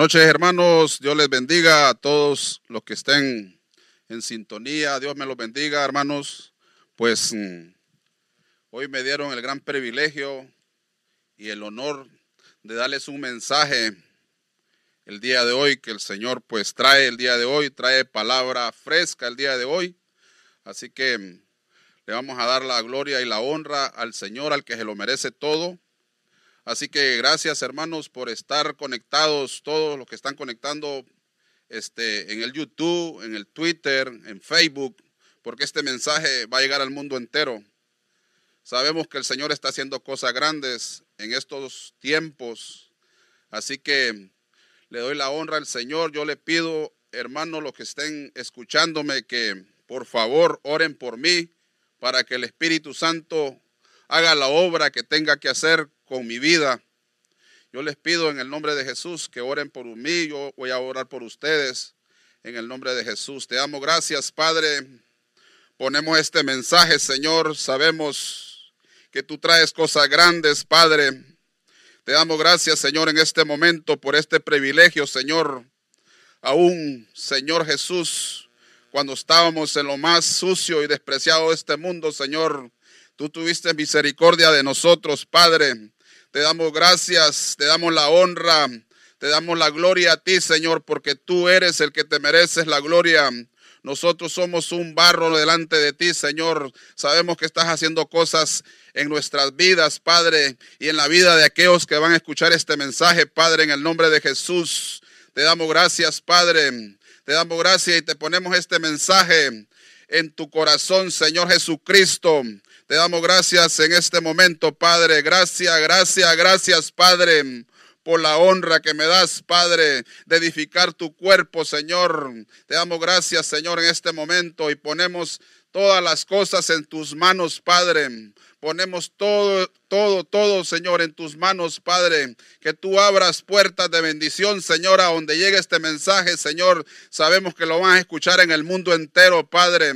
Noches, hermanos. Dios les bendiga a todos los que estén en sintonía. Dios me los bendiga, hermanos. Pues mm, hoy me dieron el gran privilegio y el honor de darles un mensaje el día de hoy que el Señor pues trae el día de hoy, trae palabra fresca el día de hoy. Así que mm, le vamos a dar la gloria y la honra al Señor, al que se lo merece todo. Así que gracias hermanos por estar conectados, todos los que están conectando este, en el YouTube, en el Twitter, en Facebook, porque este mensaje va a llegar al mundo entero. Sabemos que el Señor está haciendo cosas grandes en estos tiempos, así que le doy la honra al Señor. Yo le pido, hermanos, los que estén escuchándome, que por favor oren por mí para que el Espíritu Santo haga la obra que tenga que hacer con mi vida. Yo les pido en el nombre de Jesús que oren por mí, yo voy a orar por ustedes en el nombre de Jesús. Te damos gracias, Padre. Ponemos este mensaje, Señor. Sabemos que tú traes cosas grandes, Padre. Te damos gracias, Señor, en este momento por este privilegio, Señor. Aún, Señor Jesús, cuando estábamos en lo más sucio y despreciado de este mundo, Señor, tú tuviste misericordia de nosotros, Padre. Te damos gracias, te damos la honra, te damos la gloria a ti, Señor, porque tú eres el que te mereces la gloria. Nosotros somos un barro delante de ti, Señor. Sabemos que estás haciendo cosas en nuestras vidas, Padre, y en la vida de aquellos que van a escuchar este mensaje, Padre, en el nombre de Jesús. Te damos gracias, Padre. Te damos gracias y te ponemos este mensaje en tu corazón, Señor Jesucristo. Te damos gracias en este momento, Padre. Gracias, gracias, gracias, Padre, por la honra que me das, Padre, de edificar tu cuerpo, Señor. Te damos gracias, Señor, en este momento y ponemos todas las cosas en tus manos, Padre. Ponemos todo, todo, todo, Señor, en tus manos, Padre. Que tú abras puertas de bendición, Señor, a donde llegue este mensaje, Señor. Sabemos que lo van a escuchar en el mundo entero, Padre.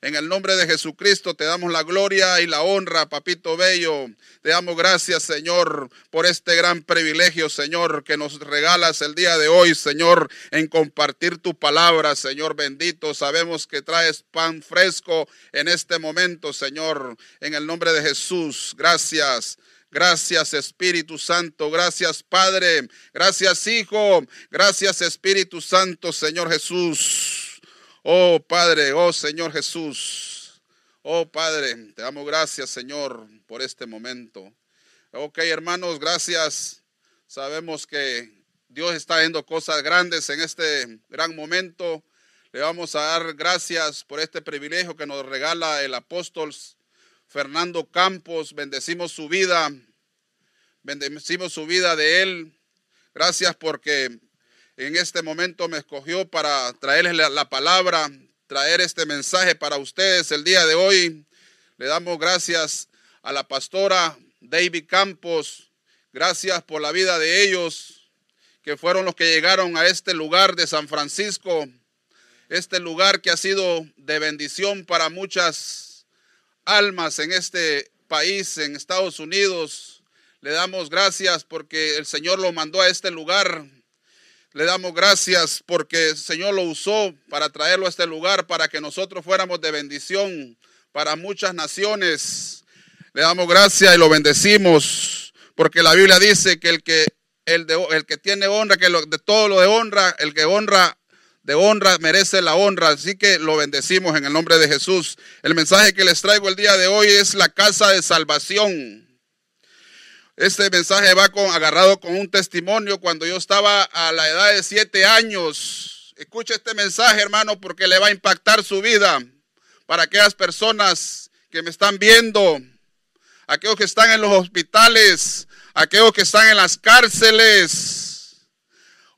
En el nombre de Jesucristo te damos la gloria y la honra, Papito Bello. Te damos gracias, Señor, por este gran privilegio, Señor, que nos regalas el día de hoy, Señor, en compartir tu palabra, Señor bendito. Sabemos que traes pan fresco en este momento, Señor. En el nombre de Jesús. Gracias. Gracias Espíritu Santo, gracias Padre, gracias Hijo, gracias Espíritu Santo, Señor Jesús. Oh Padre, oh Señor Jesús. Oh Padre, te damos gracias Señor por este momento. Ok hermanos, gracias. Sabemos que Dios está haciendo cosas grandes en este gran momento. Le vamos a dar gracias por este privilegio que nos regala el apóstol Fernando Campos, bendecimos su vida, bendecimos su vida de él. Gracias porque en este momento me escogió para traerles la, palabra, traer este mensaje para ustedes el día de hoy. Le damos gracias a la pastora David Campos, gracias por la vida de ellos, que fueron los que llegaron a este lugar de San Francisco, este lugar que ha sido de bendición para muchas almas en este país, en Estados Unidos. Le damos gracias porque el Señor lo mandó a este lugar. Le damos gracias porque el Señor lo usó para traerlo a este lugar, para que nosotros fuéramos de bendición para muchas naciones. Le damos gracias y lo bendecimos, porque la Biblia dice que el que, el, de, el que tiene honra, que de todo lo de honra, el que honra honra merece la honra. Así que lo bendecimos en el nombre de Jesús. El mensaje que les traigo el día de hoy es la casa de salvación. Este mensaje va con, agarrado con un testimonio cuando yo estaba a la edad de siete años. Escucha este mensaje, hermano, porque le va a impactar su vida. Para aquellas personas que me están viendo, aquellos que están en los hospitales, aquellos que están en las cárceles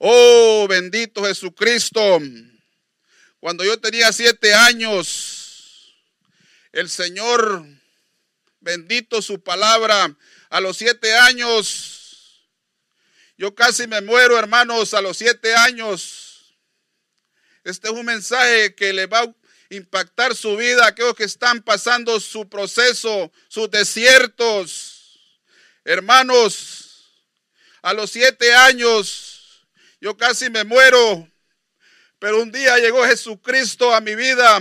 Oh, bendito Jesucristo. Cuando yo tenía siete años, el Señor, bendito su palabra, a los siete años, yo casi me muero, hermanos, a los siete años. Este es un mensaje que le va a impactar su vida, aquellos que están pasando su proceso, sus desiertos. Hermanos, a los siete años yo casi me muero. Pero un día llegó Jesucristo a mi vida.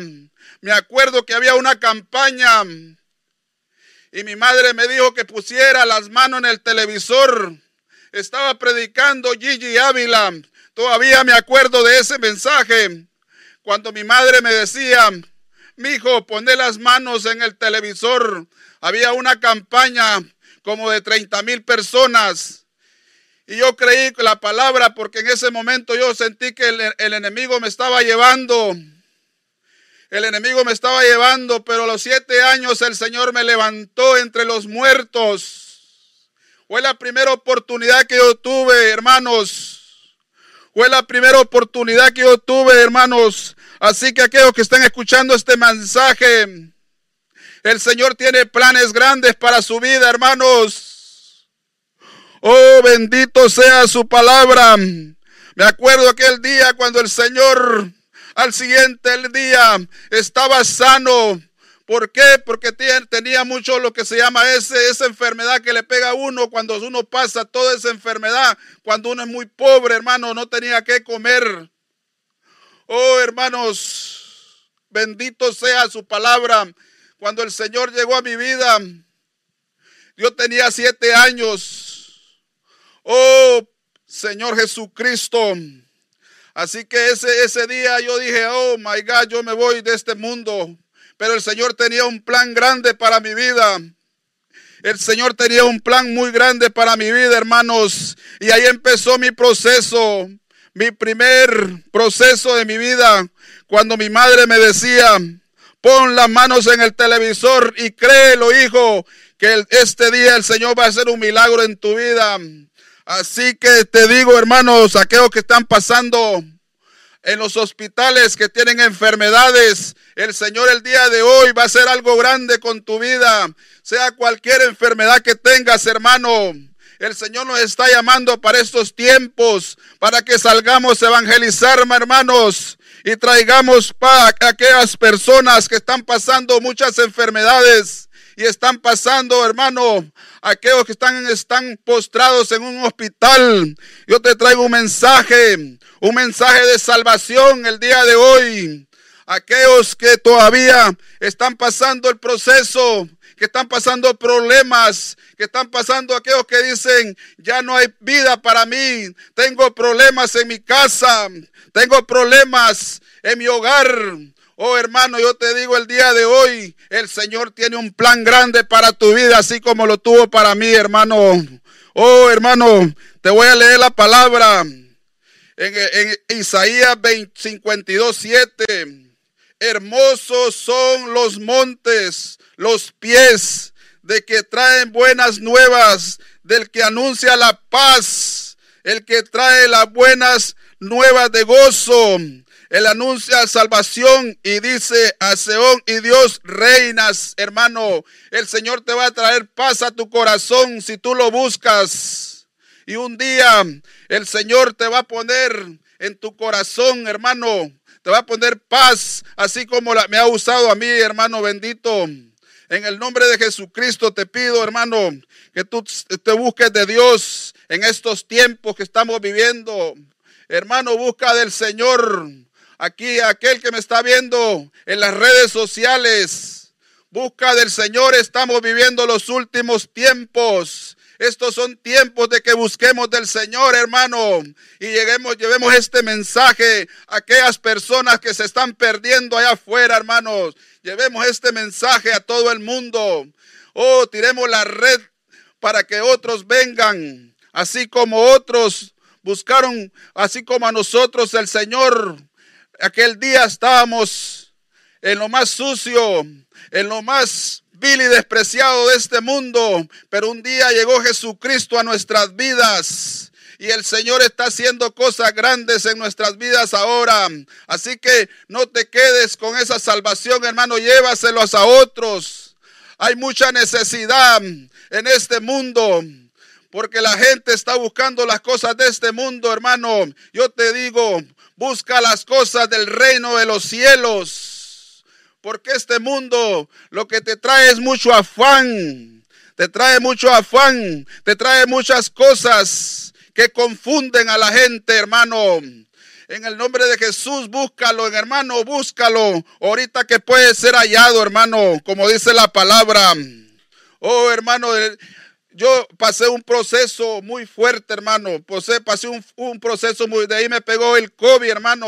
Me acuerdo que había una campaña y mi madre me dijo que pusiera las manos en el televisor. Estaba predicando Gigi Ávila. Todavía me acuerdo de ese mensaje. Cuando mi madre me decía, mi hijo, pone las manos en el televisor. Había una campaña como de 30 mil personas. Y yo creí la palabra porque en ese momento yo sentí que el, el, enemigo me estaba llevando. El enemigo me estaba llevando, pero a los siete años el Señor me levantó entre los muertos. Fue la primera oportunidad que yo tuve, hermanos. Fue la primera oportunidad que yo tuve, hermanos. Así que aquellos que están escuchando este mensaje, el Señor tiene planes grandes para su vida, hermanos. Oh, bendito sea su palabra. Me acuerdo aquel día cuando el Señor al siguiente día estaba sano. ¿Por qué? Porque tenía mucho lo que se llama ese, esa enfermedad que le pega a uno cuando uno pasa toda esa enfermedad. Cuando uno es muy pobre, hermano, no tenía que comer. Oh, hermanos, bendito sea su palabra. Cuando el Señor llegó a mi vida, yo tenía siete años. Oh, Señor Jesucristo. Así que ese, ese día yo dije, oh, my God, yo me voy de este mundo. Pero el Señor tenía un plan grande para mi vida. El Señor tenía un plan muy grande para mi vida, hermanos. Y ahí empezó mi proceso, mi primer proceso de mi vida, cuando mi madre me decía, Pon las manos en el televisor y créelo, hijo, que este día el Señor va a hacer un milagro en tu vida. Así que te digo, hermanos, aquellos que están pasando en los hospitales que tienen enfermedades, el Señor el día de hoy va a hacer algo grande con tu vida. Sea cualquier enfermedad que tengas, hermano. El Señor nos está llamando para estos tiempos, para que salgamos a evangelizar, hermanos y traigamos paz a aquellas personas que están pasando muchas enfermedades y están pasando, hermano, aquellos que están, están postrados en un hospital. Yo te traigo un mensaje, un mensaje de salvación el día de hoy. Aquellos que todavía están pasando el proceso, que están pasando problemas, que están pasando aquellos que dicen, ya no hay vida para mí, tengo problemas en mi casa, tengo problemas en mi hogar. Oh hermano, yo te digo el día de hoy, el Señor tiene un plan grande para tu vida, así como lo tuvo para mí, hermano. Oh hermano, te voy a leer la palabra en, en Isaías 52, 7. Hermosos son los montes, los pies de que traen buenas nuevas, del que anuncia la paz, el que trae las buenas nuevas de gozo. Él anuncia salvación y dice a Seón y Dios reinas, hermano. El Señor te va a traer paz a tu corazón si tú lo buscas. Y un día el Señor te va a poner en tu corazón, hermano. Te va a poner paz, así como me ha usado a mí, hermano bendito. En el nombre de Jesucristo te pido, hermano, que tú te busques de Dios en estos tiempos que estamos viviendo. Hermano, busca del Señor. Aquí aquel que me está viendo en las redes sociales. Busca del Señor. Estamos viviendo los últimos tiempos. Estos son tiempos de que busquemos del Señor, hermano, y lleguemos, llevemos este mensaje a aquellas personas que se están perdiendo allá afuera, hermanos. Llevemos este mensaje a todo el mundo. Oh, tiremos la red para que otros vengan, así como otros buscaron, así como a nosotros el Señor. Aquel día estábamos en lo más sucio, en lo más vil y despreciado de este mundo, pero un día llegó Jesucristo a nuestras vidas. Y el Señor está haciendo cosas grandes en nuestras vidas ahora. Así que no te quedes con esa salvación, hermano. Llévaselos a otros. Hay mucha necesidad en este mundo. Porque la gente está buscando las cosas de este mundo, hermano. Yo te digo, busca las cosas del reino de los cielos. Porque este mundo lo que te trae es mucho afán. Te trae mucho afán. Te trae muchas cosas que confunden a la gente, hermano. En el nombre de Jesús, búscalo, hermano, búscalo. Ahorita que puede ser hallado, hermano, como dice la palabra. Oh, hermano, yo pasé un proceso muy fuerte, hermano. Pasé, pasé un, proceso muy... De ahí me pegó el COVID, hermano.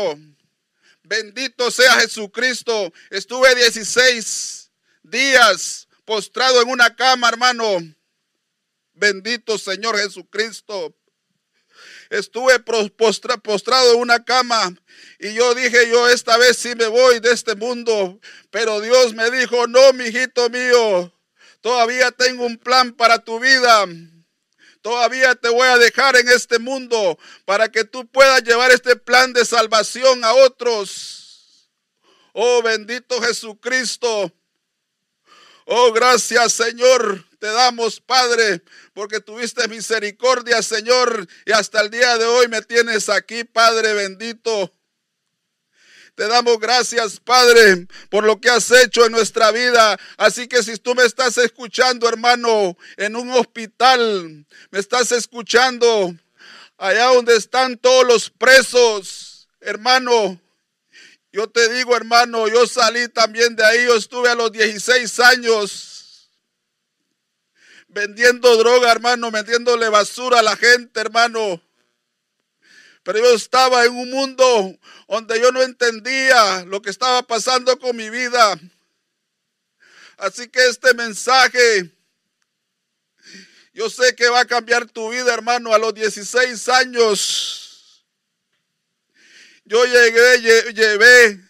Bendito sea Jesucristo. Estuve 16 días postrado en una cama, hermano. Bendito Señor Jesucristo. Estuve postrado en una cama y yo dije, yo esta vez sí me voy de este mundo. Pero Dios me dijo, no, mi hijito mío, todavía tengo un plan para tu vida. Todavía te voy a dejar en este mundo para que tú puedas llevar este plan de salvación a otros. Oh bendito Jesucristo. Oh gracias Señor. Te damos Padre porque tuviste misericordia Señor y hasta el día de hoy me tienes aquí Padre bendito. Te damos gracias, Padre, por lo que has hecho en nuestra vida. Así que si tú me estás escuchando, hermano, en un hospital, me estás escuchando allá donde están todos los presos, hermano. Yo te digo, hermano, yo salí también de ahí. Yo estuve a los 16 años vendiendo droga, hermano, vendiéndole basura a la gente, hermano. Pero yo estaba en un mundo donde yo no entendía lo que estaba pasando con mi vida. Así que este mensaje, yo sé que va a cambiar tu vida, hermano, a los 16 años. Yo llegué, llevé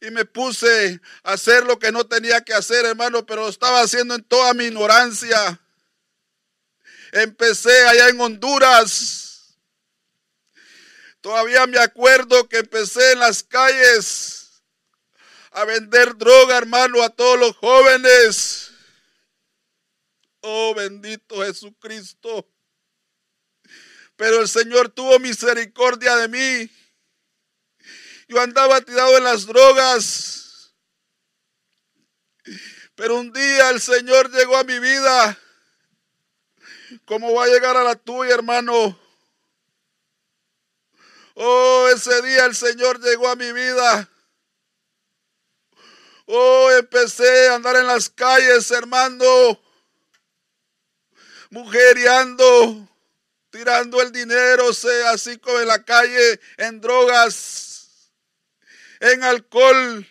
y me puse a hacer lo que no tenía que hacer, hermano, pero lo estaba haciendo en toda mi ignorancia. Empecé allá en Honduras Todavía me acuerdo que empecé en las calles a vender droga, hermano, a todos los jóvenes. Oh, bendito Jesucristo. Pero el Señor tuvo misericordia de mí. Yo andaba tirado en las drogas. Pero un día el Señor llegó a mi vida. ¿Cómo va a llegar a la tuya, hermano? Oh, ese día el Señor llegó a mi vida. Oh, empecé a andar en las calles, hermano, mujeriando, tirando el dinero, sea así como en la calle, en drogas, en alcohol.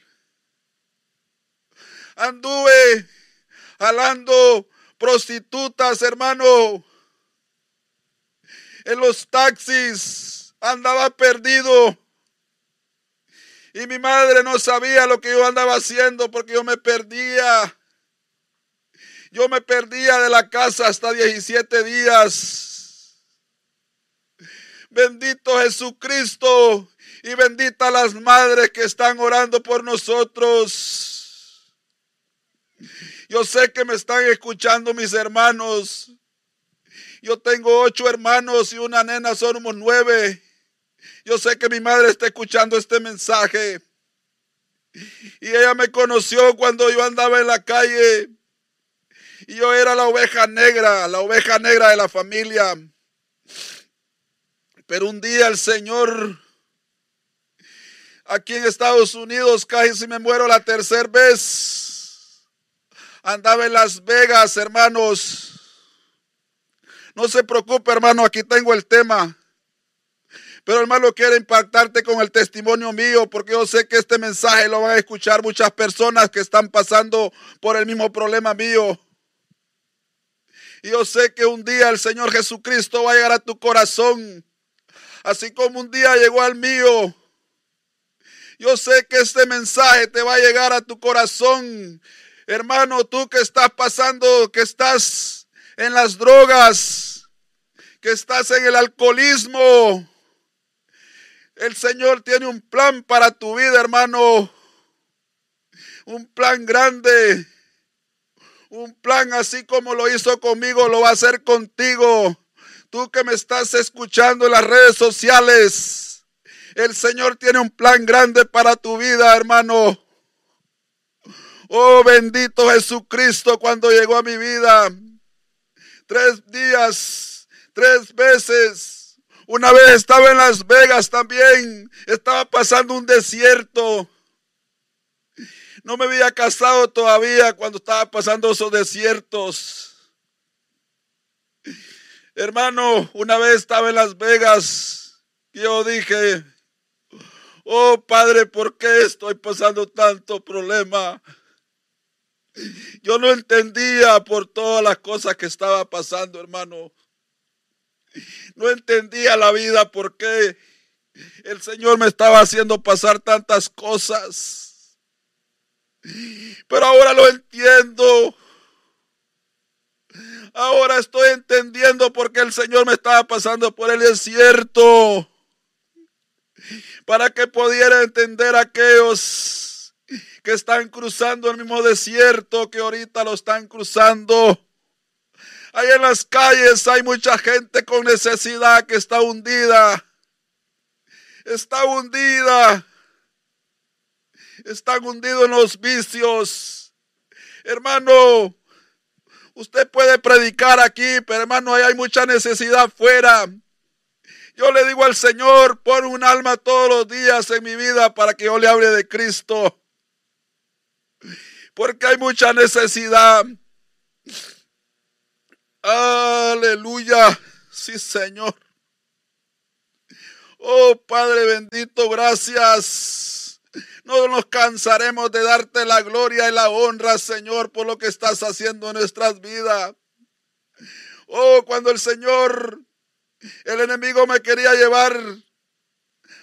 Anduve jalando prostitutas, hermano, en los taxis andaba perdido. Y mi madre no sabía lo que yo andaba haciendo porque yo me perdía. Yo me perdía de la casa hasta 17 días. Bendito Jesucristo y bendita las madres que están orando por nosotros. Yo sé que me están escuchando mis hermanos. Yo tengo ocho hermanos y una nena, somos nueve. Yo sé que mi madre está escuchando este mensaje. Y ella me conoció cuando yo andaba en la calle. Y yo era la oveja negra, la oveja negra de la familia. Pero un día el Señor, aquí en Estados Unidos, casi me muero la tercera vez. Andaba en Las Vegas, hermanos. No se preocupe, hermano, aquí tengo el tema. Pero hermano, quiero impactarte con el testimonio mío porque yo sé que este mensaje lo van a escuchar muchas personas que están pasando por el mismo problema mío. Y yo sé que un día el Señor Jesucristo va a llegar a tu corazón, así como un día llegó al mío. Yo sé que este mensaje te va a llegar a tu corazón. Hermano, tú que estás pasando, que estás en las drogas, que estás en el alcoholismo, el Señor tiene un plan para tu vida, hermano. Un plan grande. Un plan así como lo hizo conmigo, lo va a hacer contigo. Tú que me estás escuchando en las redes sociales. El Señor tiene un plan grande para tu vida, hermano. Oh, bendito Jesucristo cuando llegó a mi vida. Tres días, tres veces Una vez estaba en Las Vegas también, estaba pasando un desierto. No me había casado todavía cuando estaba pasando esos desiertos. Hermano, una vez estaba en Las Vegas yo dije, oh Padre, ¿por qué estoy pasando tanto problema? Yo no entendía por todas las cosas que estaba pasando, hermano. No entendía la vida por qué el Señor me estaba haciendo pasar tantas cosas. Pero ahora lo entiendo. Ahora estoy entendiendo por qué el Señor me estaba pasando por el desierto. Para que pudiera entender aquellos que están cruzando el mismo desierto que ahorita lo están cruzando. Ahí en las calles hay mucha gente con necesidad que está hundida. Está hundida están hundidos en los vicios. Hermano, usted puede predicar aquí, pero hermano, ahí hay mucha necesidad fuera. Yo le digo al Señor, pon un alma todos los días en mi vida para que yo le hable de Cristo. Porque hay mucha necesidad. Aleluya. Sí, Señor. Oh Padre bendito, gracias. No nos cansaremos de darte la gloria y la honra, Señor, por lo que estás haciendo en nuestras vidas. Oh, cuando el Señor, el enemigo me quería llevar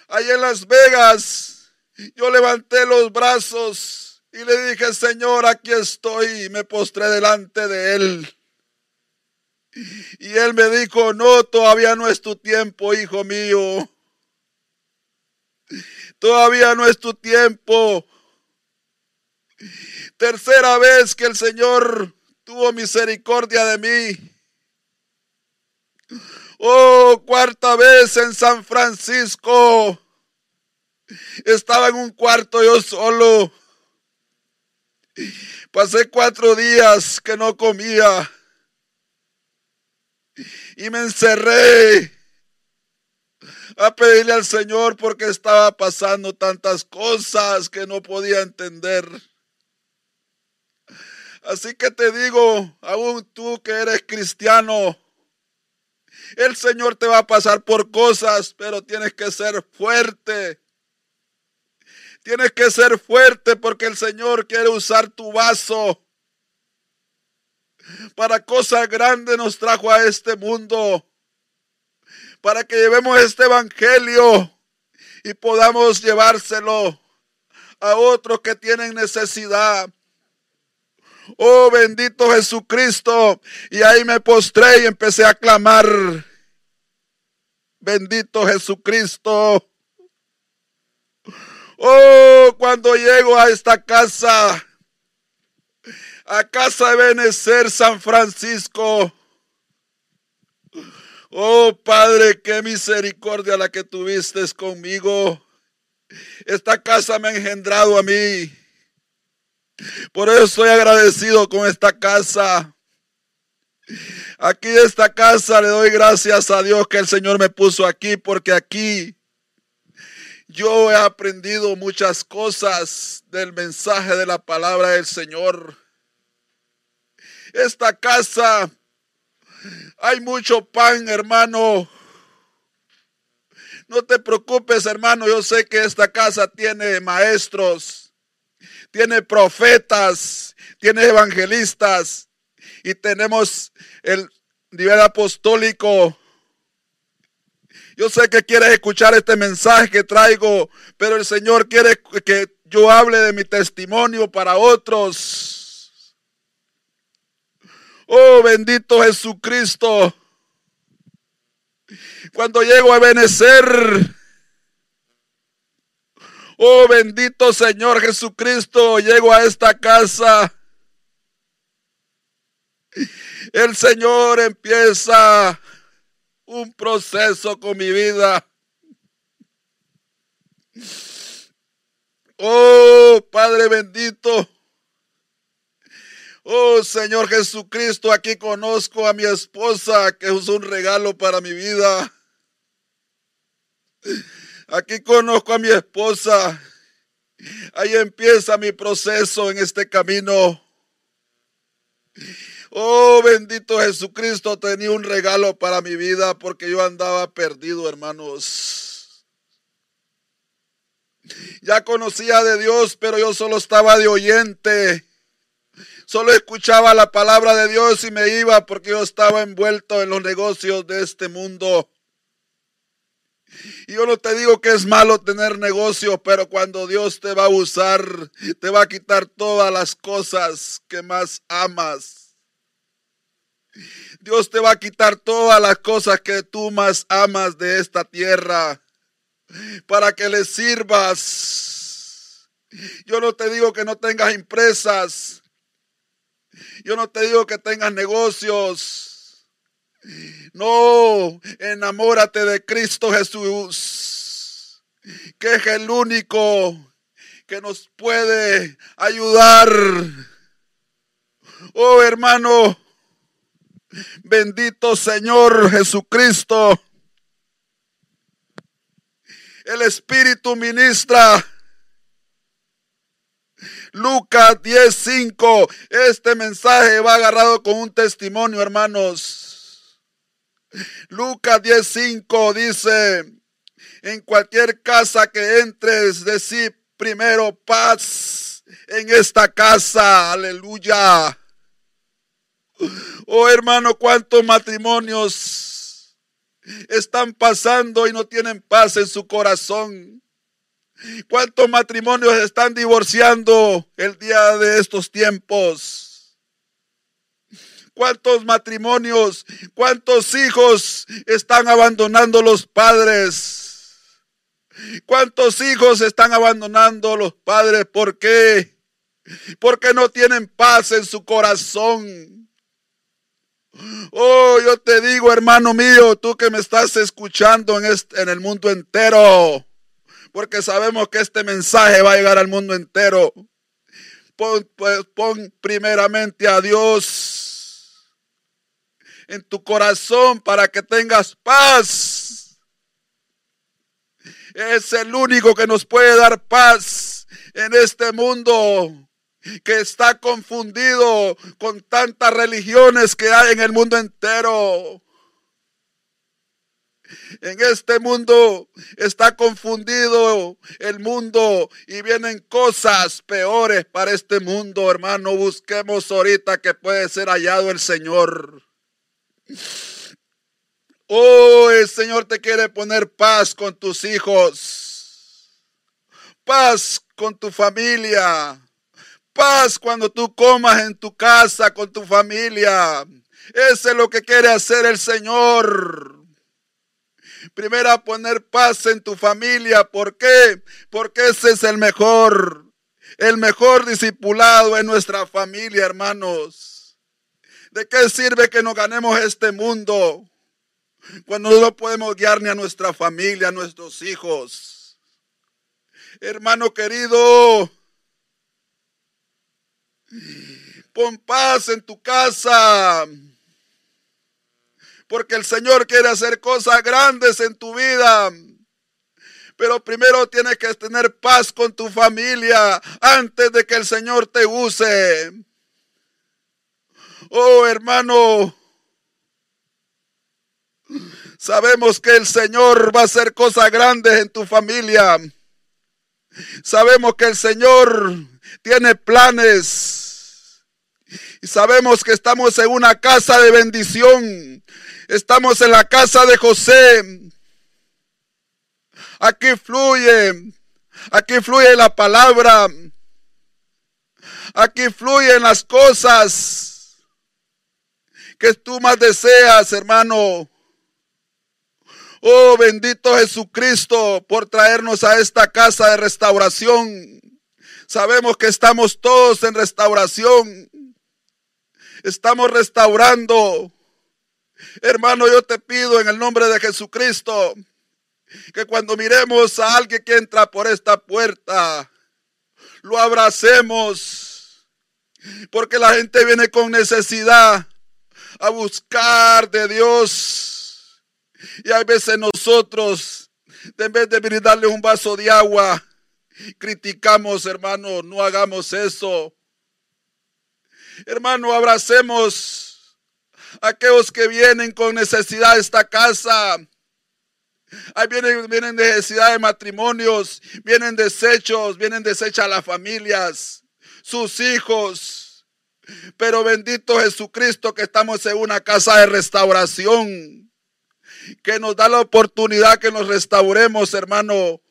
ahí en Las Vegas, yo levanté los brazos y le dije, Señor, aquí estoy, y me postré delante de Él. Y Él me dijo, no, todavía no es tu tiempo, hijo mío. Todavía no es tu tiempo. Tercera vez que el Señor tuvo misericordia de mí. Oh, cuarta vez en San Francisco. Estaba en un cuarto yo solo. Pasé cuatro días que no comía. Y me encerré a pedirle al Señor porque estaba pasando tantas cosas que no podía entender. Así que te digo, aún tú que eres cristiano, el Señor te va a pasar por cosas, pero tienes que ser fuerte. Tienes que ser fuerte porque el Señor quiere usar tu vaso. Para cosas grandes nos trajo a este mundo para que llevemos este evangelio y podamos llevárselo a otros que tienen necesidad. Oh bendito Jesucristo. Y ahí me postré y empecé a clamar. Bendito Jesucristo. Oh, cuando llego a esta casa, a casa de Benecer San Francisco, Oh Padre, qué misericordia la que tuviste conmigo. Esta casa me ha engendrado a mí. Por eso estoy agradecido con esta casa. Aquí esta casa le doy gracias a Dios que el Señor me puso aquí porque aquí yo he aprendido muchas cosas del mensaje de la palabra del Señor. Esta casa hay mucho pan, hermano. No te preocupes, hermano. Yo sé que esta casa tiene maestros, tiene profetas, tiene evangelistas y tenemos el nivel apostólico. Yo sé que quieres escuchar este mensaje que traigo, pero el Señor quiere que yo hable de mi testimonio para otros. Oh, bendito Jesucristo. Cuando llego a Benecer, oh, bendito Señor Jesucristo, llego a esta casa. El Señor empieza un proceso con mi vida. Oh, Padre bendito. Oh Señor Jesucristo, aquí conozco a mi esposa, que es un regalo para mi vida. Aquí conozco a mi esposa. Ahí empieza mi proceso en este camino. Oh, bendito Jesucristo, tenía un regalo para mi vida porque yo andaba perdido, hermanos. Ya conocía de Dios, pero yo solo estaba de oyente. Solo escuchaba la palabra de Dios y me iba porque yo estaba envuelto en los negocios de este mundo. Y yo no te digo que es malo tener negocio, pero cuando Dios te va a usar, te va a quitar todas las cosas que más amas. Dios te va a quitar todas las cosas que tú más amas de esta tierra para que le sirvas. Yo no te digo que no tengas empresas, yo no te digo que tengas negocios. No, enamórate de Cristo Jesús, que es el único que nos puede ayudar. Oh hermano, bendito Señor Jesucristo. El Espíritu ministra Lucas 10:5. Este mensaje va agarrado con un testimonio, hermanos. Lucas 10:5 dice, en cualquier casa que entres, decir primero paz en esta casa. Aleluya. Oh hermano, cuántos matrimonios están pasando y no tienen paz en su corazón. ¿Cuántos matrimonios están divorciando el día de estos tiempos? ¿Cuántos matrimonios, cuántos hijos están abandonando los padres? ¿Cuántos hijos están abandonando los padres? ¿Por qué? Porque no tienen paz en su corazón. Oh, yo te digo, hermano mío, tú que me estás escuchando en, este, en el mundo entero porque sabemos que este mensaje va a llegar al mundo entero. Pon, pues, pon primeramente a Dios en tu corazón para que tengas paz. Es el único que nos puede dar paz en este mundo que está confundido con tantas religiones que hay en el mundo entero. En este mundo está confundido el mundo y vienen cosas peores para este mundo, hermano. Busquemos ahorita que puede ser hallado el Señor. Oh, el Señor te quiere poner paz con tus hijos. Paz con tu familia. Paz cuando tú comas en tu casa con tu familia. Eso es lo que quiere hacer el Señor. Primero poner paz en tu familia. ¿Por qué? Porque ese es el mejor, el mejor discipulado en nuestra familia, hermanos. ¿De qué sirve que nos ganemos este mundo cuando no podemos guiar ni a nuestra familia, a nuestros hijos? Hermano querido, pon paz en tu casa porque el Señor quiere hacer cosas grandes en tu vida. Pero primero tienes que tener paz con tu familia antes de que el Señor te use. Oh hermano, sabemos que el Señor va a hacer cosas grandes en tu familia. Sabemos que el Señor tiene planes. Y sabemos que estamos en una casa de bendición. Estamos en la casa de José. Aquí fluye, aquí fluye la palabra. Aquí fluyen las cosas que tú más deseas, hermano. Oh, bendito Jesucristo por traernos a esta casa de restauración. Sabemos que estamos todos en restauración. Estamos restaurando Hermano, yo te pido en el nombre de Jesucristo que cuando miremos a alguien que entra por esta puerta, lo abracemos. Porque la gente viene con necesidad a buscar de Dios. Y a veces nosotros En vez de brindarle un vaso de agua, criticamos, hermano, no hagamos eso. Hermano, abracemos aquellos que vienen con necesidad de esta casa. Ahí vienen, vienen necesidad de matrimonios, vienen desechos, vienen desechas las familias, sus hijos. Pero bendito Jesucristo que estamos en una casa de restauración, que nos da la oportunidad que nos restauremos, hermano.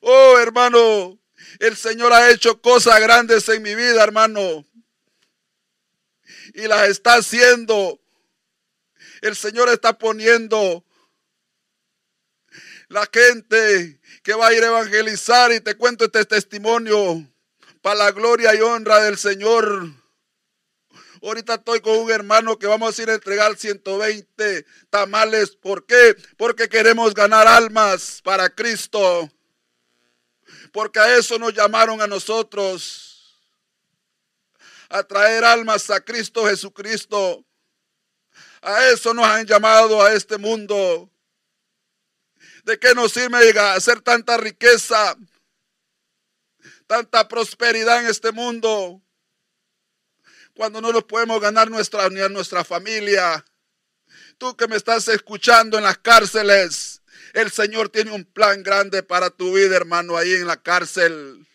Oh, hermano, el Señor ha hecho cosas grandes en mi vida, hermano. Y las está haciendo. El Señor está poniendo la gente que va a ir a evangelizar y te cuento este testimonio para la gloria y honra del Señor. Ahorita estoy con un hermano que vamos a ir a entregar 120 tamales. ¿Por qué? Porque queremos ganar almas para Cristo. Porque a eso nos llamaron a nosotros. A traer almas a Cristo Jesucristo. A eso nos han llamado a este mundo. ¿De qué nos sirve hacer tanta riqueza, tanta prosperidad en este mundo? Cuando no nos podemos ganar nuestra, ni nuestra familia. Tú que me estás escuchando en las cárceles, el Señor tiene un plan grande para tu vida, hermano, ahí en la cárcel.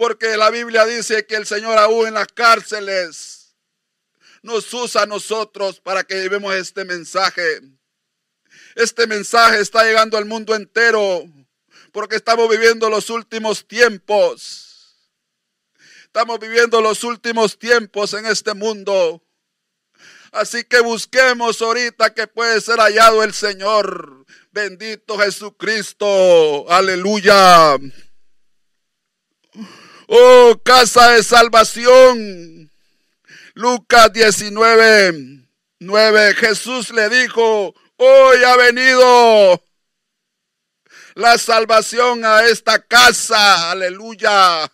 Porque la Biblia dice que el Señor aún en las cárceles nos usa a nosotros para que llevemos este mensaje. Este mensaje está llegando al mundo entero porque estamos viviendo los últimos tiempos. Estamos viviendo los últimos tiempos en este mundo. Así que busquemos ahorita que puede ser hallado el Señor. Bendito Jesucristo. Aleluya. Oh, casa de salvación. Lucas 19, 9. Jesús le dijo, Hoy ha venido la salvación a esta casa. Aleluya.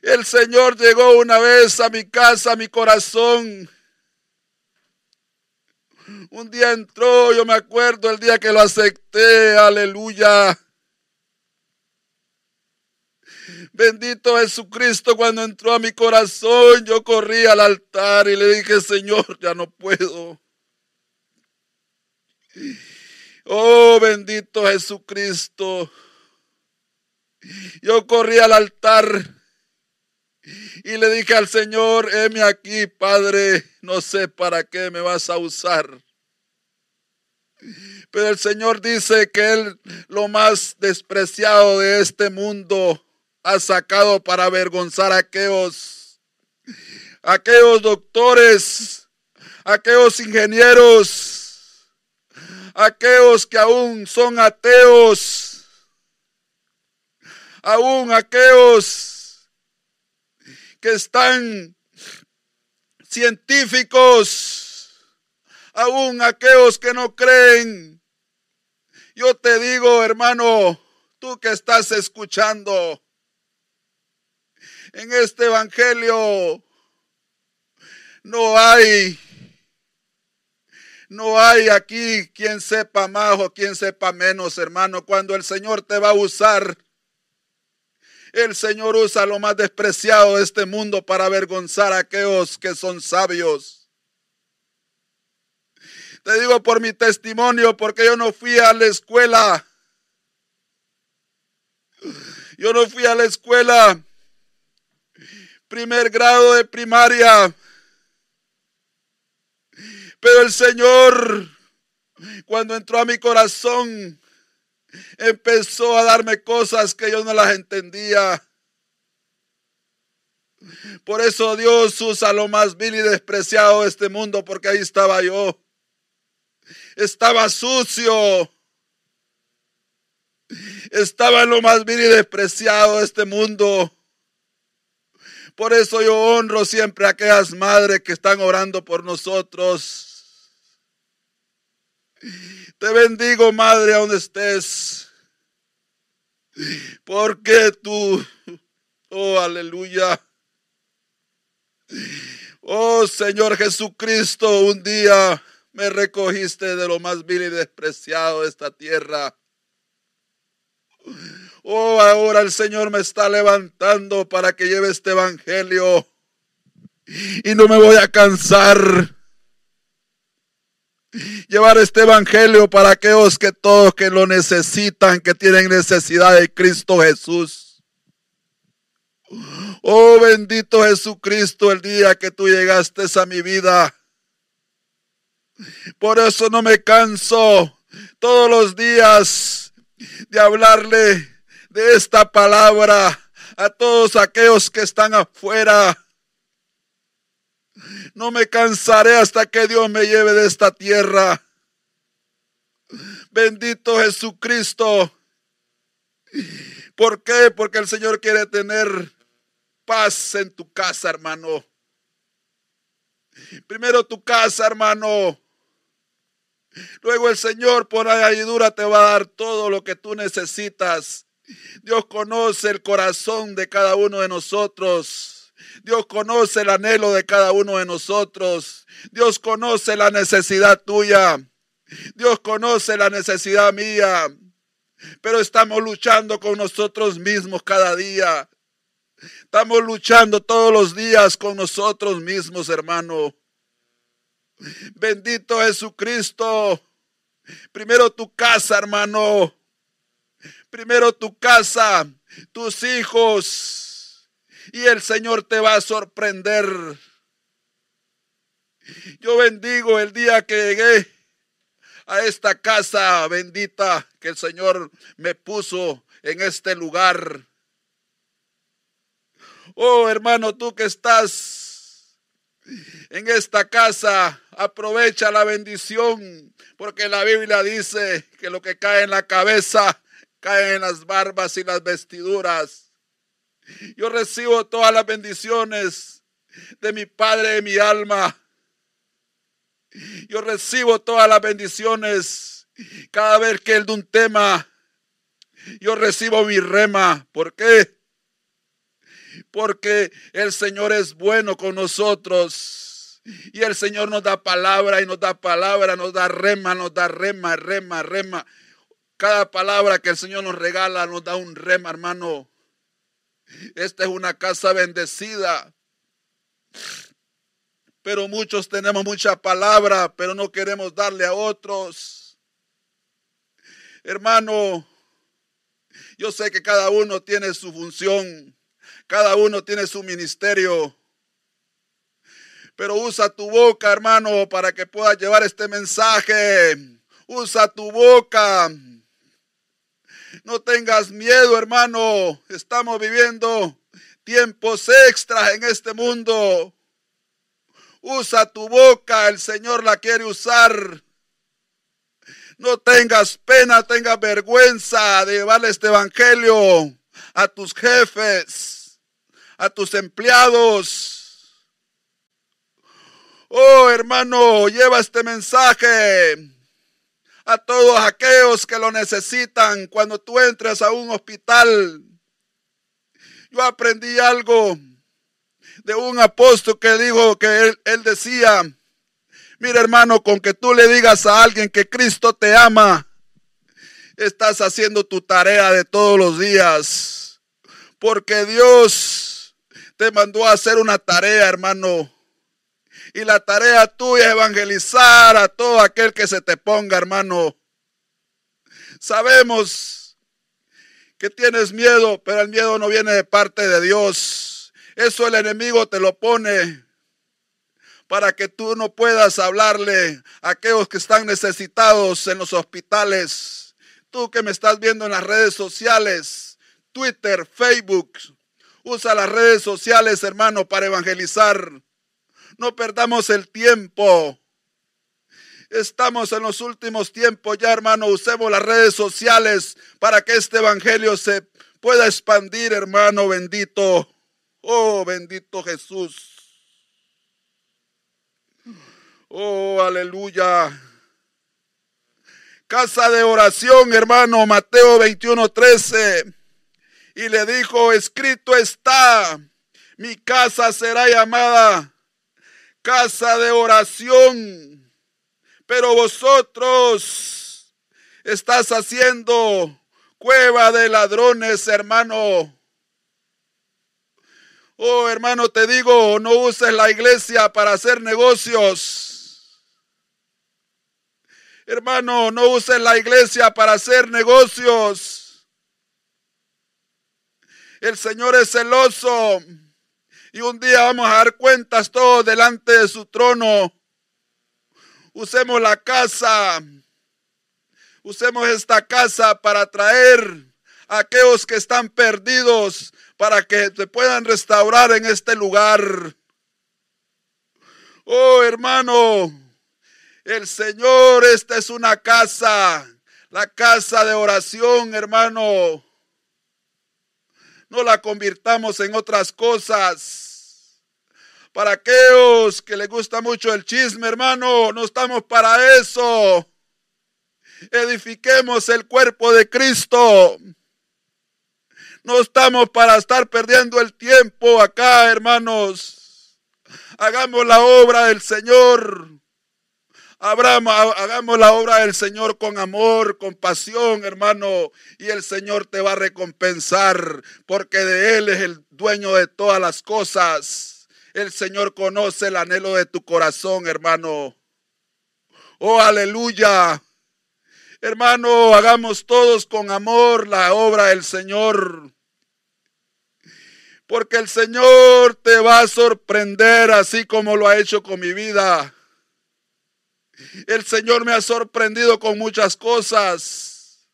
El Señor llegó una vez a mi casa, a mi corazón. Un día entró, yo me acuerdo el día que lo acepté, aleluya. Bendito Jesucristo, cuando entró a mi corazón, yo corrí al altar y le dije, Señor, ya no puedo. Oh, bendito Jesucristo. Yo corrí al altar y le dije al Señor, heme aquí, Padre, no sé para qué me vas a usar. Pero el Señor dice que Él, lo más despreciado de este mundo, ha sacado para avergonzar a aquellos, aquellos doctores, aquellos ingenieros, aquellos que aún son ateos, aún aquellos que están científicos, aún aquellos que no creen. Yo te digo, hermano, tú que estás escuchando, en este evangelio no hay no hay aquí quien sepa más o quien sepa menos, hermano. Cuando el Señor te va a usar, el Señor usa lo más despreciado de este mundo para avergonzar a aquellos que son sabios. Te digo por mi testimonio, porque yo no fui a la escuela. Yo no fui a la escuela primer grado de primaria. Pero el Señor, cuando entró a mi corazón, empezó a darme cosas que yo no las entendía. Por eso Dios usa lo más vil y despreciado de este mundo, porque ahí estaba yo. Estaba sucio. Estaba en lo más vil y despreciado de este mundo. Por eso yo honro siempre a aquellas madres que están orando por nosotros. Te bendigo, madre, a donde estés. Porque tú, oh, aleluya. Oh Señor Jesucristo, un día Me recogiste de lo más vil y despreciado de esta tierra. Oh, ahora el Señor me está levantando para que lleve este evangelio. Y no me voy a cansar. Llevar este evangelio para aquellos que todos que lo necesitan, que tienen necesidad de Cristo Jesús. Oh bendito Jesucristo, el día que tú llegaste a mi vida. Por eso no me canso todos los días de hablarle de esta palabra a todos aquellos que están afuera. No me cansaré hasta que Dios me lleve de esta tierra. Bendito Jesucristo. ¿Por qué? Porque el Señor quiere tener paz en tu casa, hermano. Primero tu casa, hermano. Luego el Señor por añadidura te va a dar todo lo que tú necesitas. Dios conoce el corazón de cada uno de nosotros. Dios conoce el anhelo de cada uno de nosotros. Dios conoce la necesidad tuya. Dios conoce la necesidad mía. Pero estamos luchando con nosotros mismos cada día. Estamos luchando todos los días con nosotros mismos, hermano. Bendito Jesucristo. Primero tu casa, hermano. Primero tu casa, tus hijos. Y el Señor te va a sorprender. Yo bendigo el día que llegué a esta casa bendita que el Señor me puso en este lugar. Oh hermano, tú que estás en esta casa, aprovecha la bendición, porque la Biblia dice que lo que cae en la cabeza cae en las barbas y las vestiduras. Yo recibo todas las bendiciones de mi Padre de mi alma. Yo recibo todas las bendiciones cada vez que él de un tema. Yo recibo mi rema. ¿Por qué? porque el Señor es bueno con nosotros. Y el Señor nos da palabra y nos da palabra, nos da rema, nos da rema, rema, rema. Cada palabra que el Señor nos regala nos da un rema, hermano. Esta es una casa bendecida. Pero muchos tenemos mucha palabra, pero no queremos darle a otros. Hermano, yo sé que cada uno tiene su función. Cada uno tiene su ministerio. Pero usa tu boca, hermano, para que puedas llevar este mensaje. Usa tu boca. No tengas miedo, hermano. Estamos viviendo tiempos extras en este mundo. Usa tu boca, el Señor la quiere usar. No tengas pena, tengas vergüenza de llevarle este evangelio a tus jefes a tus empleados. Oh hermano, lleva este mensaje a todos aquellos que lo necesitan cuando tú entres a un hospital. Yo aprendí algo de un apóstol que dijo que él, él decía, mira hermano, con que tú le digas a alguien que Cristo te ama, estás haciendo tu tarea de todos los días. Porque Dios te mandó a hacer una tarea, hermano. Y la tarea tuya es evangelizar a todo aquel que se te ponga, hermano. Sabemos que tienes miedo, pero el miedo no viene de parte de Dios. Eso el enemigo te lo pone para que tú no puedas hablarle a aquellos que están necesitados en los hospitales. Tú que me estás viendo en las redes sociales, Twitter, Facebook, Usa las redes sociales, hermano, para evangelizar. No perdamos el tiempo. Estamos en los últimos tiempos ya, hermano. Usemos las redes sociales para que este evangelio se pueda expandir, hermano bendito. Oh, bendito Jesús. Oh, aleluya. Casa de oración, hermano, Mateo 21, 13 y le dijo, escrito está, mi casa será llamada casa de oración, Pero vosotros estás haciendo cueva de ladrones, hermano. Oh, hermano, te digo, no uses la iglesia para hacer negocios. Hermano, no uses la iglesia para hacer negocios. El Señor es celoso. Y un día vamos a dar cuentas todos delante de su trono. Usemos la casa. Usemos esta casa para traer a aquellos que están perdidos para que se puedan restaurar en este lugar. Oh hermano, el Señor, esta es una casa, la casa de oración, hermano. No la convirtamos en otras cosas. Para aquellos que les gusta mucho el chisme, hermano, no estamos para eso. Edifiquemos el cuerpo de Cristo. No estamos para estar perdiendo el tiempo acá, hermanos. Hagamos la obra del Señor. hagamos la obra del Señor con amor, con pasión, hermano, y el Señor te va a recompensar, porque de Él es el dueño de todas las cosas. El Señor conoce el anhelo de tu corazón, hermano. Oh, aleluya. Hermano, hagamos todos con amor la obra del Señor porque el Señor te va a sorprender así como lo ha hecho con mi vida. El Señor me ha sorprendido con muchas cosas.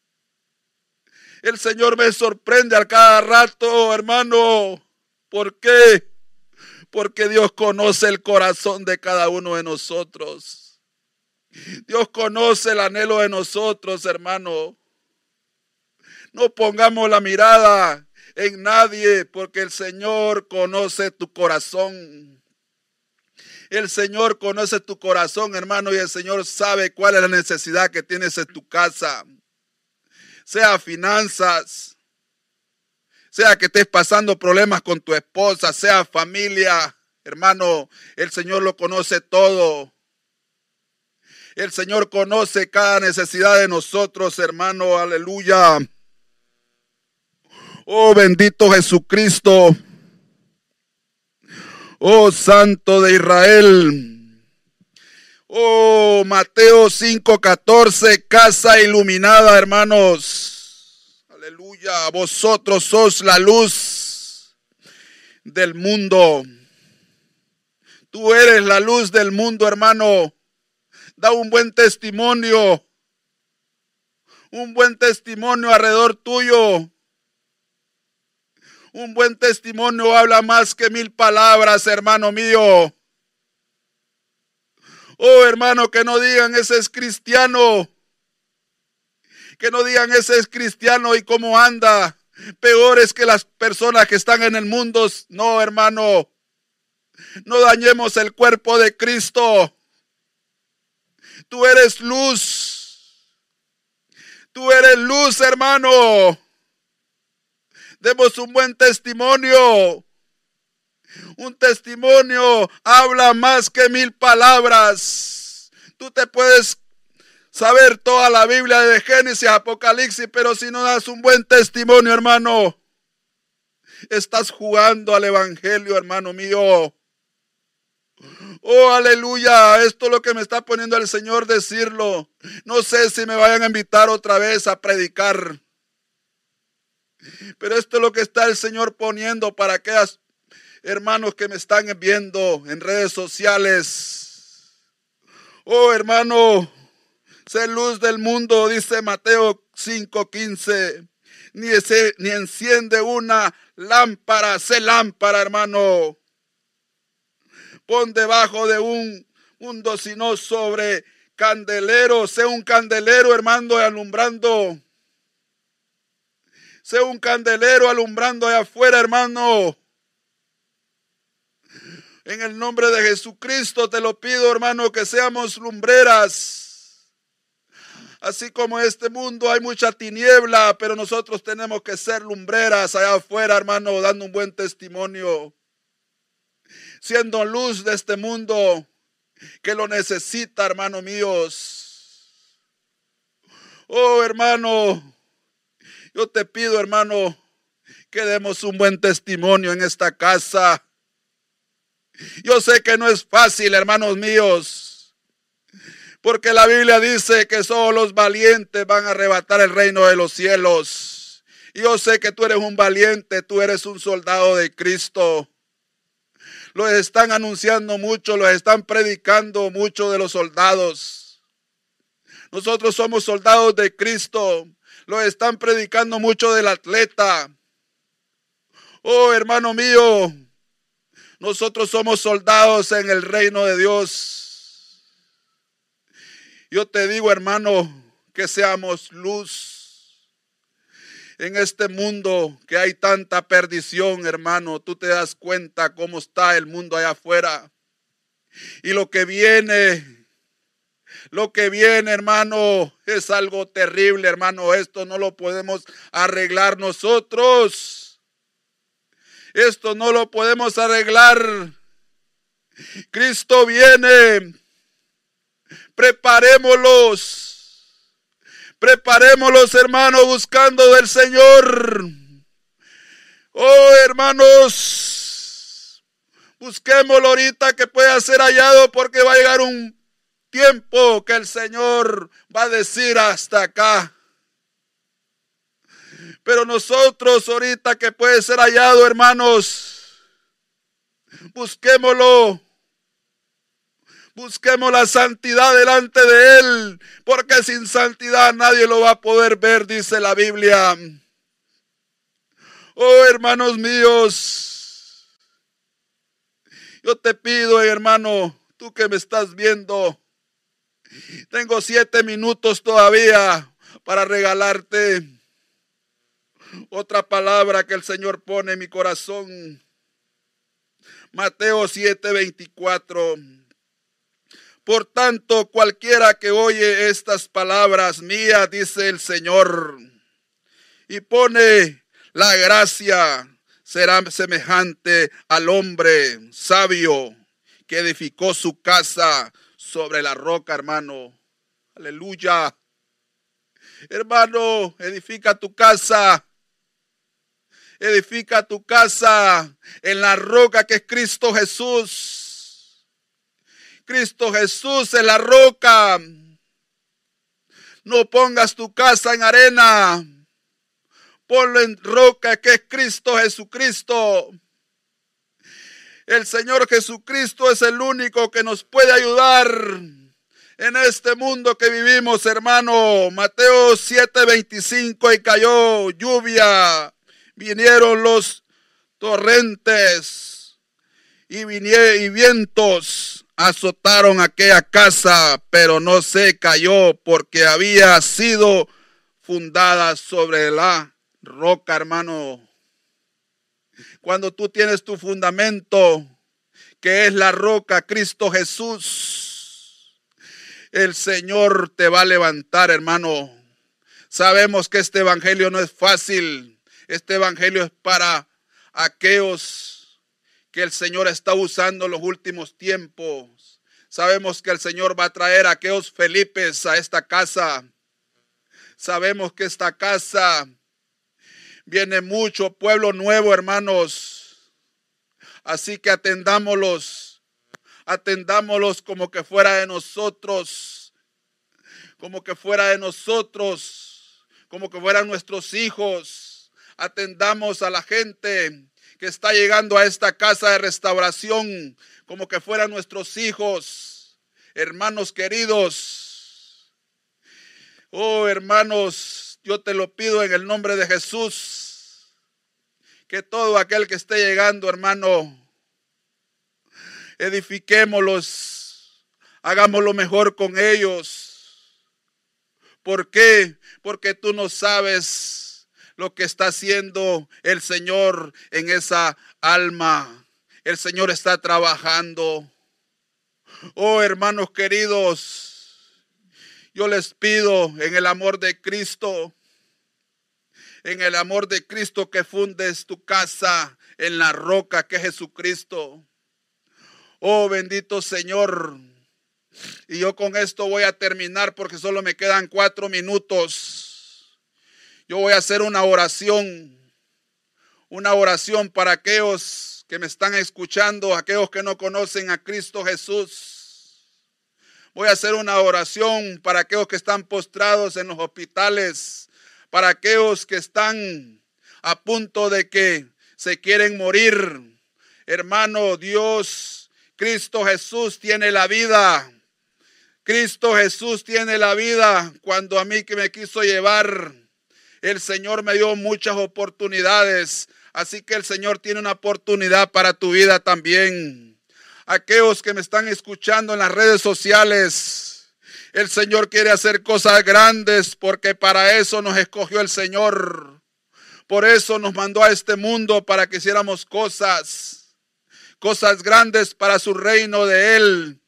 El Señor me sorprende a cada rato, hermano. ¿Por qué? Porque Dios conoce el corazón de cada uno de nosotros. Dios conoce el anhelo de nosotros, hermano. No pongamos la mirada en nadie, porque el Señor conoce tu corazón. El Señor conoce tu corazón, hermano, y el Señor sabe cuál es la necesidad que tienes en tu casa. Sea finanzas, sea que estés pasando problemas con tu esposa, sea familia, hermano, el Señor lo conoce todo. El Señor conoce cada necesidad de nosotros, hermano, aleluya. Oh bendito Jesucristo. Oh Santo de Israel. Oh Mateo 5:14, casa iluminada, hermanos. Aleluya. Vosotros sos la luz del mundo. Tú eres la luz del mundo, hermano. Da un buen testimonio. Un buen testimonio alrededor tuyo. Un buen testimonio habla más que mil palabras, hermano mío. Oh, hermano, que no digan ese es cristiano. Que no digan ese es cristiano y cómo anda. Peor es que las personas que están en el mundo. No, hermano. No dañemos el cuerpo de Cristo. Tú eres luz. Tú eres luz, hermano. Demos un buen testimonio. Un testimonio habla más que mil palabras. Tú te puedes saber toda la Biblia de Génesis, Apocalipsis, pero si no das un buen testimonio, hermano, estás jugando al Evangelio, hermano mío. Oh, aleluya. Esto es lo que me está poniendo el Señor decirlo. No sé si me vayan a invitar otra vez a predicar. Pero esto es lo que está el Señor poniendo para aquellos hermanos que me están viendo en redes sociales. Oh hermano, sé luz del mundo, dice Mateo 5:15. Ni, ni enciende una lámpara, sé lámpara, hermano. Pon debajo de un mundo, sino sobre candelero, sé un candelero, hermano, alumbrando sea un candelero alumbrando allá afuera, hermano. En el nombre de Jesucristo te lo pido, hermano, que seamos lumbreras. Así como en este mundo hay mucha tiniebla, pero nosotros tenemos que ser lumbreras allá afuera, hermano, dando un buen testimonio. Siendo luz de este mundo. que lo necesita, hermano míos. Oh, hermano, yo te pido, hermano, que demos un buen testimonio en esta casa. Yo sé que no es fácil, hermanos míos, porque la Biblia dice que solo los valientes van a arrebatar el reino de los cielos. yo sé que tú eres un valiente, tú eres un soldado de Cristo. Lo están anunciando mucho, lo están predicando mucho de los soldados. Nosotros somos soldados de Cristo. Lo están predicando mucho del atleta. Oh, hermano mío, nosotros somos soldados en el reino de Dios. Yo te digo, hermano, que seamos luz en este mundo que hay tanta perdición, hermano. Tú te das cuenta cómo está el mundo allá afuera. Y lo que viene, lo que viene, hermano, es algo terrible, hermano. Esto no lo podemos arreglar nosotros. Esto no lo podemos arreglar. Cristo viene. Preparémoslos. Preparémoslos, hermanos, buscando del Señor. Oh, hermanos, busquémoslo ahorita que pueda ser hallado porque va a llegar un tiempo que el Señor va a decir hasta acá. Pero nosotros ahorita que puede ser hallado, hermanos, busquémoslo. Busquemos la santidad delante de Él, porque sin santidad nadie lo va a poder ver, dice la Biblia. Oh, hermanos míos, yo te pido, hermano, tú que me estás viendo, tengo siete minutos todavía para regalarte. Otra palabra que el Señor pone en mi corazón. Mateo 7:24. Por tanto, cualquiera que oye estas palabras mías, dice el Señor, y pone la gracia, será semejante al hombre sabio que edificó su casa sobre la roca, hermano. Aleluya. Hermano, edifica tu casa edifica tu casa en la roca que es Cristo Jesús. Cristo Jesús en la roca. No pongas tu casa en arena. Ponlo en roca que es Cristo Jesucristo. El Señor Jesucristo es el único que nos puede ayudar en este mundo que vivimos, hermano. Mateo 7:25 y cayó lluvia vinieron los torrentes y, y vientos azotaron aquella casa, pero no se cayó porque había sido fundada sobre la roca, hermano. Cuando tú tienes tu fundamento, que es la roca, Cristo Jesús, el Señor te va a levantar, hermano. Sabemos que este evangelio no es fácil. Este evangelio es para aquellos que el Señor está usando en los últimos tiempos. Sabemos que el Señor va a traer a aquellos Felipes a esta casa. Sabemos que esta casa viene mucho pueblo nuevo, hermanos. Así que atendámoslos, atendámoslos como que fuera de nosotros, como que fuera de nosotros, como que fueran nuestros hijos atendamos a la gente que está llegando a esta casa de restauración como que fueran nuestros hijos, hermanos queridos. Oh, hermanos, yo te lo pido en el nombre de Jesús, que todo aquel que esté llegando, hermano, edifiquémoslos, hagámoslo mejor con ellos. ¿Por qué? Porque tú no sabes lo que está haciendo el Señor en esa alma. El Señor está trabajando. Oh hermanos queridos, yo les pido en el amor de Cristo, en el amor de Cristo que fundes tu casa en la roca que es Jesucristo. Oh bendito Señor, Y yo con esto voy a terminar porque solo me quedan cuatro minutos. Yo voy a hacer una oración, una oración para aquellos que me están escuchando, aquellos que no conocen a Cristo Jesús. Voy a hacer una oración para aquellos que están postrados en los hospitales, para aquellos que están a punto de que se quieren morir. Hermano, Dios, Cristo Jesús tiene la vida. Cristo Jesús tiene la vida. Cuando a mí que me quiso llevar, el Señor me dio muchas oportunidades. Así que el Señor tiene una oportunidad para tu vida también. Aquellos que me están escuchando en las redes sociales, el Señor quiere hacer cosas grandes porque para eso nos escogió el Señor. Por eso nos mandó a este mundo para que hiciéramos cosas, cosas grandes para su reino de Él.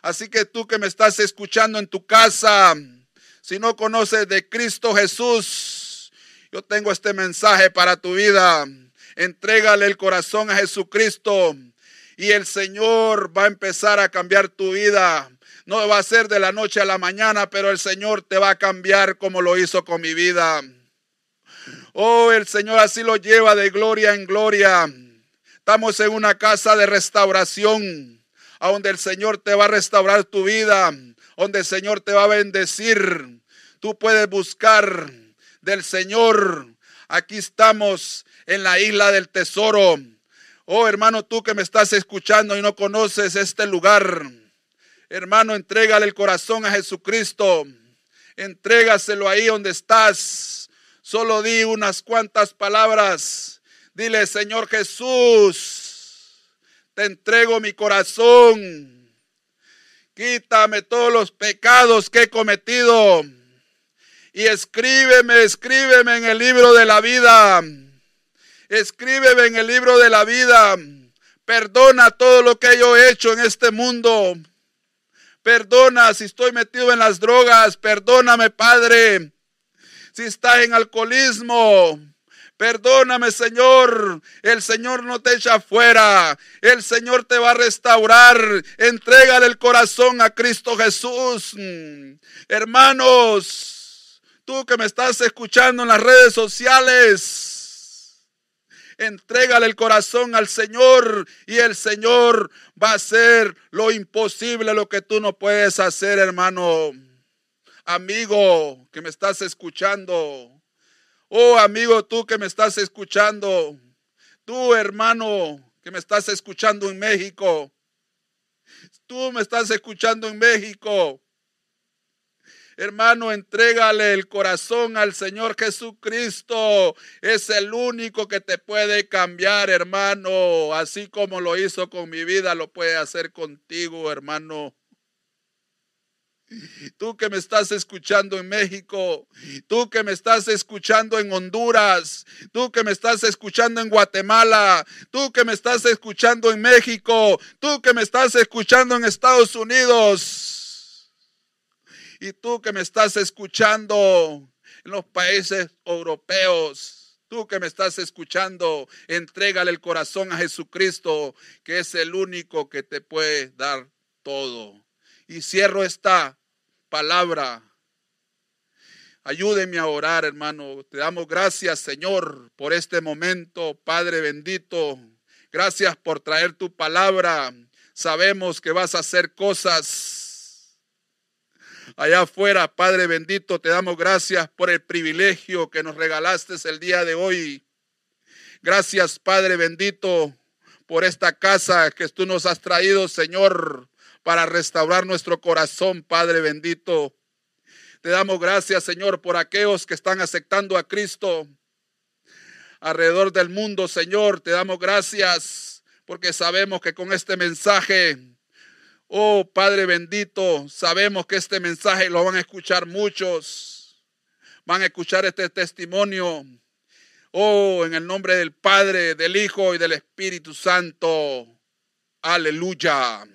Así que tú que me estás escuchando en tu casa, si no conoces de Cristo Jesús, yo tengo este mensaje para tu vida. Entrégale el corazón a Jesucristo y el Señor va a empezar a cambiar tu vida. No va a ser de la noche a la mañana, pero el Señor te va a cambiar como lo hizo con mi vida. Oh, el Señor así lo lleva de gloria en gloria. Estamos en una casa de restauración a donde el Señor te va a restaurar tu vida, donde el Señor te va a bendecir. Tú puedes buscar del Señor. Aquí estamos en la isla del tesoro. Oh hermano, tú que me estás escuchando y no conoces este lugar. Hermano, entrégale el corazón a Jesucristo. Entrégaselo ahí donde estás. Solo di unas cuantas palabras. Dile, Señor Jesús, te entrego mi corazón. Quítame todos los pecados que he cometido. Y escríbeme, escríbeme en el libro de la vida. Escríbeme en el libro de la vida. Perdona todo lo que yo he hecho en este mundo. Perdona si estoy metido en las drogas. Perdóname, Padre. Si estás en alcoholismo. Perdóname, Señor. El Señor no te echa fuera. El Señor te va a restaurar. Entrégale el corazón a Cristo Jesús. Hermanos, tú que me estás escuchando en las redes sociales. Entrégale el corazón al Señor y el Señor va a hacer lo imposible, lo que tú no puedes hacer, hermano. Amigo que me estás escuchando, Oh amigo, tú que me estás escuchando, tú hermano que me estás escuchando en México, tú me estás escuchando en México. Hermano, entrégale el corazón al Señor Jesucristo. Es el único que te puede cambiar, hermano. Así como lo hizo con mi vida, lo puede hacer contigo, hermano. Tú que me estás escuchando en México, tú que me estás escuchando en Honduras, tú que me estás escuchando en Guatemala, tú que me estás escuchando en México, tú que me estás escuchando en Estados Unidos y tú que me estás escuchando en los países europeos. Tú que me estás escuchando, entrégale el corazón a Jesucristo, que es el único que te puede dar todo. Y cierro esta palabra. Ayúdeme a orar, hermano. Te damos gracias, Señor, por este momento, Padre bendito. Gracias por traer tu palabra. Sabemos que vas a hacer cosas allá afuera, Padre bendito. Te damos gracias por el privilegio que nos regalaste el día de hoy. Gracias, Padre bendito, por esta casa que tú nos has traído, Señor para restaurar nuestro corazón, Padre bendito. Te damos gracias, Señor, por aquellos que están aceptando a Cristo alrededor del mundo, Señor. Te damos gracias porque sabemos que con este mensaje, oh Padre bendito, sabemos que este mensaje lo van a escuchar muchos. Van a escuchar este testimonio. Oh, en el nombre del Padre, del Hijo y del Espíritu Santo. Aleluya.